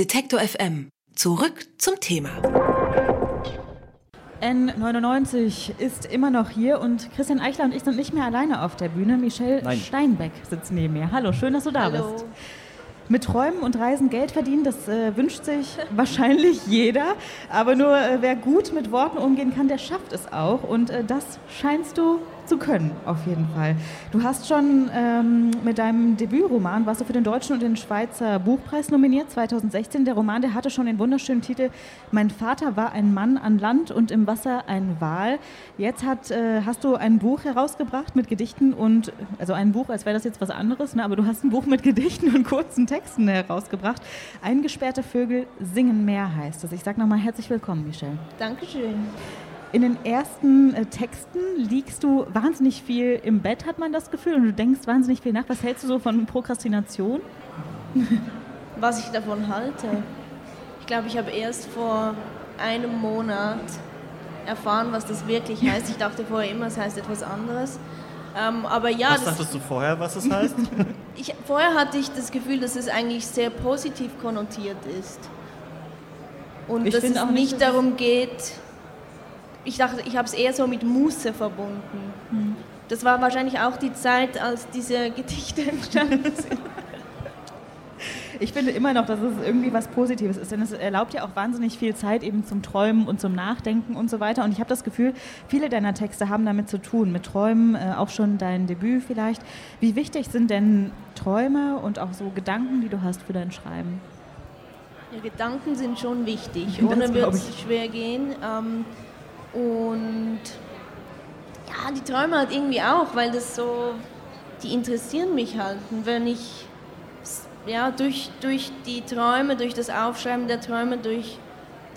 Detektor FM. Zurück zum Thema. N99 ist immer noch hier und Christian Eichler und ich sind nicht mehr alleine auf der Bühne. Michelle Nein. Steinbeck sitzt neben mir. Hallo, schön, dass du da Hallo. bist. Mit Träumen und Reisen Geld verdienen, das äh, wünscht sich wahrscheinlich jeder. Aber nur äh, wer gut mit Worten umgehen kann, der schafft es auch. Und äh, das scheinst du zu können, auf jeden Fall. Du hast schon ähm, mit deinem Debütroman, warst du für den Deutschen und den Schweizer Buchpreis nominiert, 2016. Der Roman, der hatte schon den wunderschönen Titel Mein Vater war ein Mann an Land und im Wasser ein Wal. Jetzt hat, äh, hast du ein Buch herausgebracht mit Gedichten und, also ein Buch, als wäre das jetzt was anderes, ne? aber du hast ein Buch mit Gedichten und kurzen Texten herausgebracht. Eingesperrte Vögel singen mehr heißt es. Ich sage nochmal herzlich willkommen, Michelle. Dankeschön. In den ersten äh, Texten liegst du wahnsinnig viel im Bett, hat man das Gefühl, und du denkst wahnsinnig viel nach. Was hältst du so von Prokrastination? Was ich davon halte. Ich glaube, ich habe erst vor einem Monat erfahren, was das wirklich heißt. Ich dachte vorher immer, es heißt etwas anderes. Ähm, aber ja, Was das, dachtest du vorher, was es heißt? ich, vorher hatte ich das Gefühl, dass es eigentlich sehr positiv konnotiert ist. Und Ich dass es auch nicht, darum geht, ich dachte, ich habe es eher so mit Muße verbunden. Hm. Das war wahrscheinlich auch die Zeit, als diese Gedichte entstanden sind. Ich finde immer noch, dass es irgendwie was Positives ist, denn es erlaubt ja auch wahnsinnig viel Zeit eben zum Träumen und zum Nachdenken und so weiter. Und ich habe das Gefühl, viele deiner Texte haben damit zu tun, mit Träumen, äh, auch schon dein Debüt vielleicht. Wie wichtig sind denn Träume und auch so Gedanken, die du hast für dein Schreiben? Ja, Gedanken sind schon wichtig. Ohne wird es schwer gehen. Ähm, und ja, die Träume halt irgendwie auch, weil das so, die interessieren mich halt. Und wenn ich ja, durch, durch die Träume, durch das Aufschreiben der Träume, durch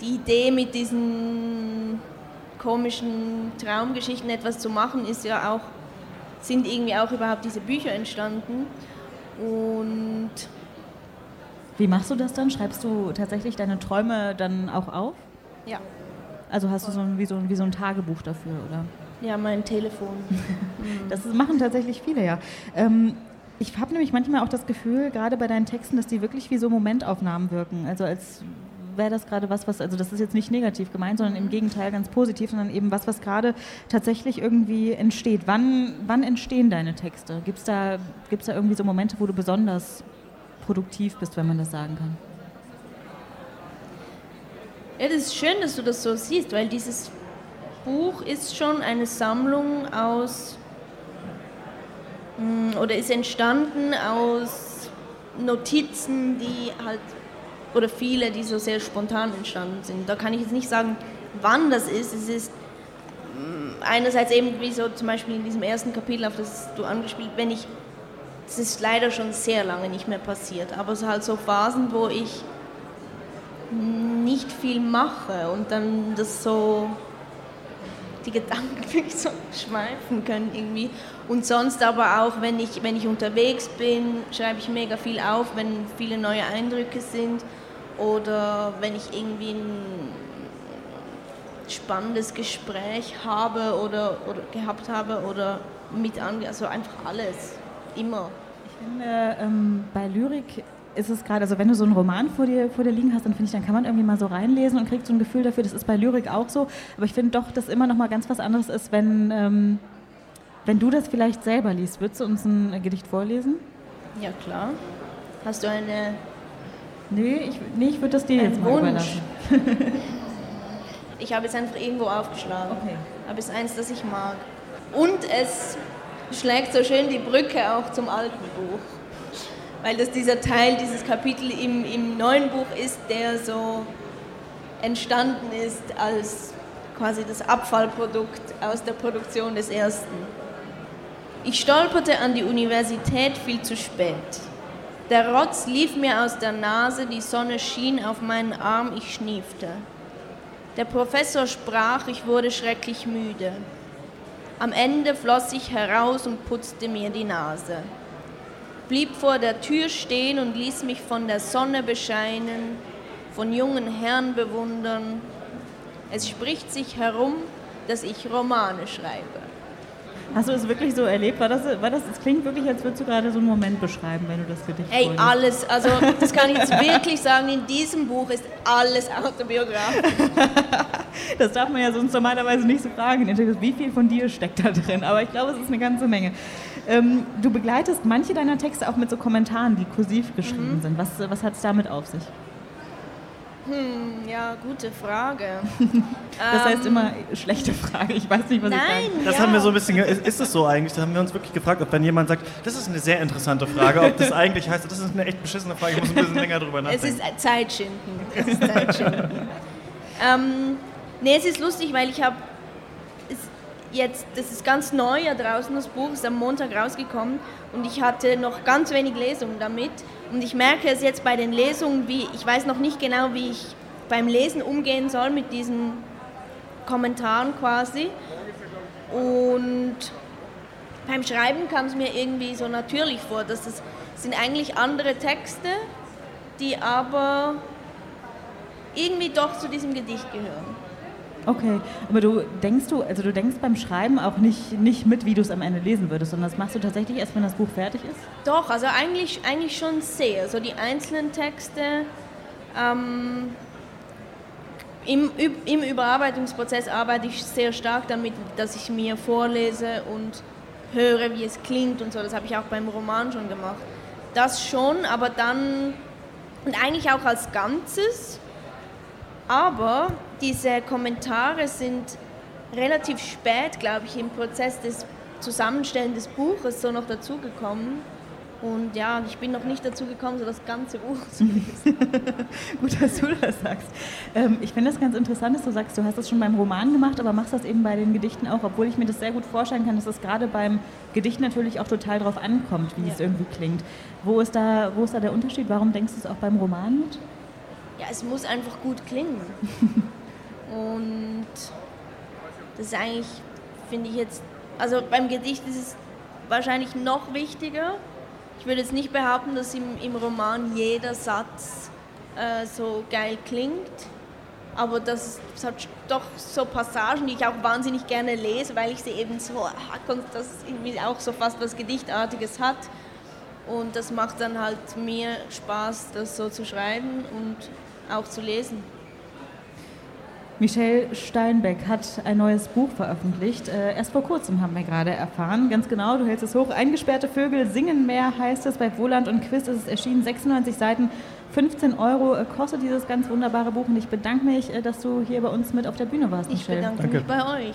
die Idee mit diesen komischen Traumgeschichten etwas zu machen, ist ja auch, sind irgendwie auch überhaupt diese Bücher entstanden. Und Wie machst du das dann? Schreibst du tatsächlich deine Träume dann auch auf? ja, Also hast du so ein, wie, so, ein- wie so ein Tagebuch dafür, oder? ja, mein Telefon. Das machen tatsächlich viele, ja. Ähm, ich habe nämlich manchmal auch das Gefühl, gerade bei deinen Texten, dass die wirklich wie so Momentaufnahmen wirken. Also als wäre das gerade was, was, also das ist jetzt nicht negativ gemeint, sondern im Gegenteil ganz positiv, sondern eben was, was gerade tatsächlich irgendwie entsteht. Wann, wann entstehen deine Texte? Gibt es da, gibt's da irgendwie so Momente, wo du besonders produktiv bist, wenn man das sagen kann? Ja, das ist schön, dass du das so siehst, weil dieses Buch ist schon eine Sammlung aus mm, oder ist entstanden aus Notizen, die halt oder viele, die so sehr spontan entstanden sind. Da kann ich jetzt nicht sagen, wann das ist. Es ist mm, einerseits eben wie so zum Beispiel in diesem ersten Kapitel, auf das du angespielt, wenn ich es ist leider schon sehr lange nicht mehr passiert, aber es sind halt so Phasen, wo ich nicht viel mache und dann das so die Gedanken wirklich so schweifen können irgendwie. Und sonst aber auch, wenn ich, wenn ich unterwegs bin, schreibe ich mega viel auf, wenn viele neue Eindrücke sind oder wenn ich irgendwie ein spannendes Gespräch habe oder, oder gehabt habe oder mit ange also einfach alles, immer. Ich finde, ähm, bei Lyrik ist es gerade, also wenn du so einen Roman vor dir, vor dir liegen hast, dann finde ich, dann kann man irgendwie mal so reinlesen und kriegt so ein Gefühl dafür, das ist bei Lyrik auch so. Aber ich finde doch, dass immer noch mal ganz was anderes ist, wenn, ähm, wenn du das vielleicht selber liest. Würdest du uns ein Gedicht vorlesen? Ja klar. Hast du eine Nee, ich, nee, ich würde das dir jetzt mal Wunsch. überlassen. Ich habe es einfach irgendwo aufgeschlagen. Okay. Aber es ist eins, das ich mag. Und es schlägt so schön die Brücke auch zum alten Buch. Weil das dieser Teil, dieses Kapitel im, im neuen Buch ist, der so entstanden ist als quasi das Abfallprodukt aus der Produktion des ersten. Ich stolperte an die Universität viel zu spät. Der Rotz lief mir aus der Nase, die Sonne schien auf meinen Arm, ich schniefte. Der Professor sprach, ich wurde schrecklich müde. Am Ende floss ich heraus und putzte mir die Nase. Blieb vor der Tür stehen und ließ mich von der Sonne bescheinen, von jungen Herren bewundern. Es spricht sich herum, dass ich Romane schreibe. Hast du es wirklich so erlebt? War das, war das, es klingt wirklich, als würdest du gerade so einen Moment beschreiben, wenn du das Gedicht Ey, vorliest. alles, also das kann ich jetzt wirklich sagen, in diesem Buch ist alles autobiografisch. Das darf man ja sonst normalerweise nicht so fragen. Wie viel von dir steckt da drin? Aber ich glaube, es ist eine ganze Menge. Ähm, du begleitest manche deiner Texte auch mit so Kommentaren, die kursiv geschrieben Mhm. sind. Was, was hat es damit auf sich? Hm, ja, gute Frage. Das heißt Ähm, immer schlechte Frage. Ich weiß nicht, was ich Nein, sagen Das ja. haben wir so ein bisschen, ist, ist es so eigentlich? Da haben wir uns wirklich gefragt, ob wenn jemand sagt, das ist eine sehr interessante Frage, ob das eigentlich heißt, das ist eine echt beschissene Frage, ich muss ein bisschen länger drüber Es nachdenken. ist Zeitschinden. Es ist Zeitschinden. ähm, nee, es ist lustig, weil ich habe jetzt, das ist ganz neu ja draußen, das Buch ist am Montag rausgekommen und ich hatte noch ganz wenig Lesungen damit und ich merke es jetzt bei den Lesungen, wie ich weiß noch nicht genau, wie ich beim Lesen umgehen soll mit diesen Kommentaren quasi und beim Schreiben kam es mir irgendwie so natürlich vor, dass es sind eigentlich andere Texte, die aber irgendwie doch zu diesem Gedicht gehören. Okay, aber du denkst du, also du denkst beim Schreiben auch nicht, nicht mit, wie du es am Ende lesen würdest, sondern das machst du tatsächlich erst, wenn das Buch fertig ist? Doch, also eigentlich, eigentlich schon sehr. So die einzelnen Texte ähm, im, im Überarbeitungsprozess arbeite ich sehr stark damit, dass ich mir vorlese und höre, wie es klingt und so. Das habe ich auch beim Roman schon gemacht. Das schon, aber dann und eigentlich auch als Ganzes. Aber diese Kommentare sind relativ spät, glaube ich, im Prozess des Zusammenstellen des Buches so noch dazugekommen. Und ja, ich bin noch nicht dazu gekommen, so das ganze Buch zu lesen. Gut, dass du das sagst. Ähm, ich finde das ganz interessant, dass du sagst, du hast das schon beim Roman gemacht, aber machst das eben bei den Gedichten auch, obwohl ich mir das sehr gut vorstellen kann, dass es gerade beim Gedicht natürlich auch total drauf ankommt, wie Ja. es irgendwie klingt. Wo ist, da, wo ist da der Unterschied? Warum denkst du es auch beim Roman mit? Ja, es muss einfach gut klingen. Und das ist eigentlich, finde ich jetzt, also beim Gedicht ist es wahrscheinlich noch wichtiger. Ich würde jetzt nicht behaupten, dass im, im Roman jeder Satz äh, so geil klingt. Aber das, es hat doch so Passagen, die ich auch wahnsinnig gerne lese, weil ich sie eben so, ah, das irgendwie auch so fast was Gedichtartiges hat. Und das macht dann halt mir Spaß, das so zu schreiben und auch zu lesen. Michelle Steinbeck hat ein neues Buch veröffentlicht. Äh, erst vor kurzem haben wir gerade erfahren. Ganz genau, du hältst es hoch. Eingesperrte Vögel singen mehr heißt es. Bei Wohland und Quiz ist es erschienen. 96 Seiten, 15 Euro äh, kostet dieses ganz wunderbare Buch. Und ich bedanke mich, äh, dass du hier bei uns mit auf der Bühne warst, Ich Michelle. bedanke Danke. mich bei euch.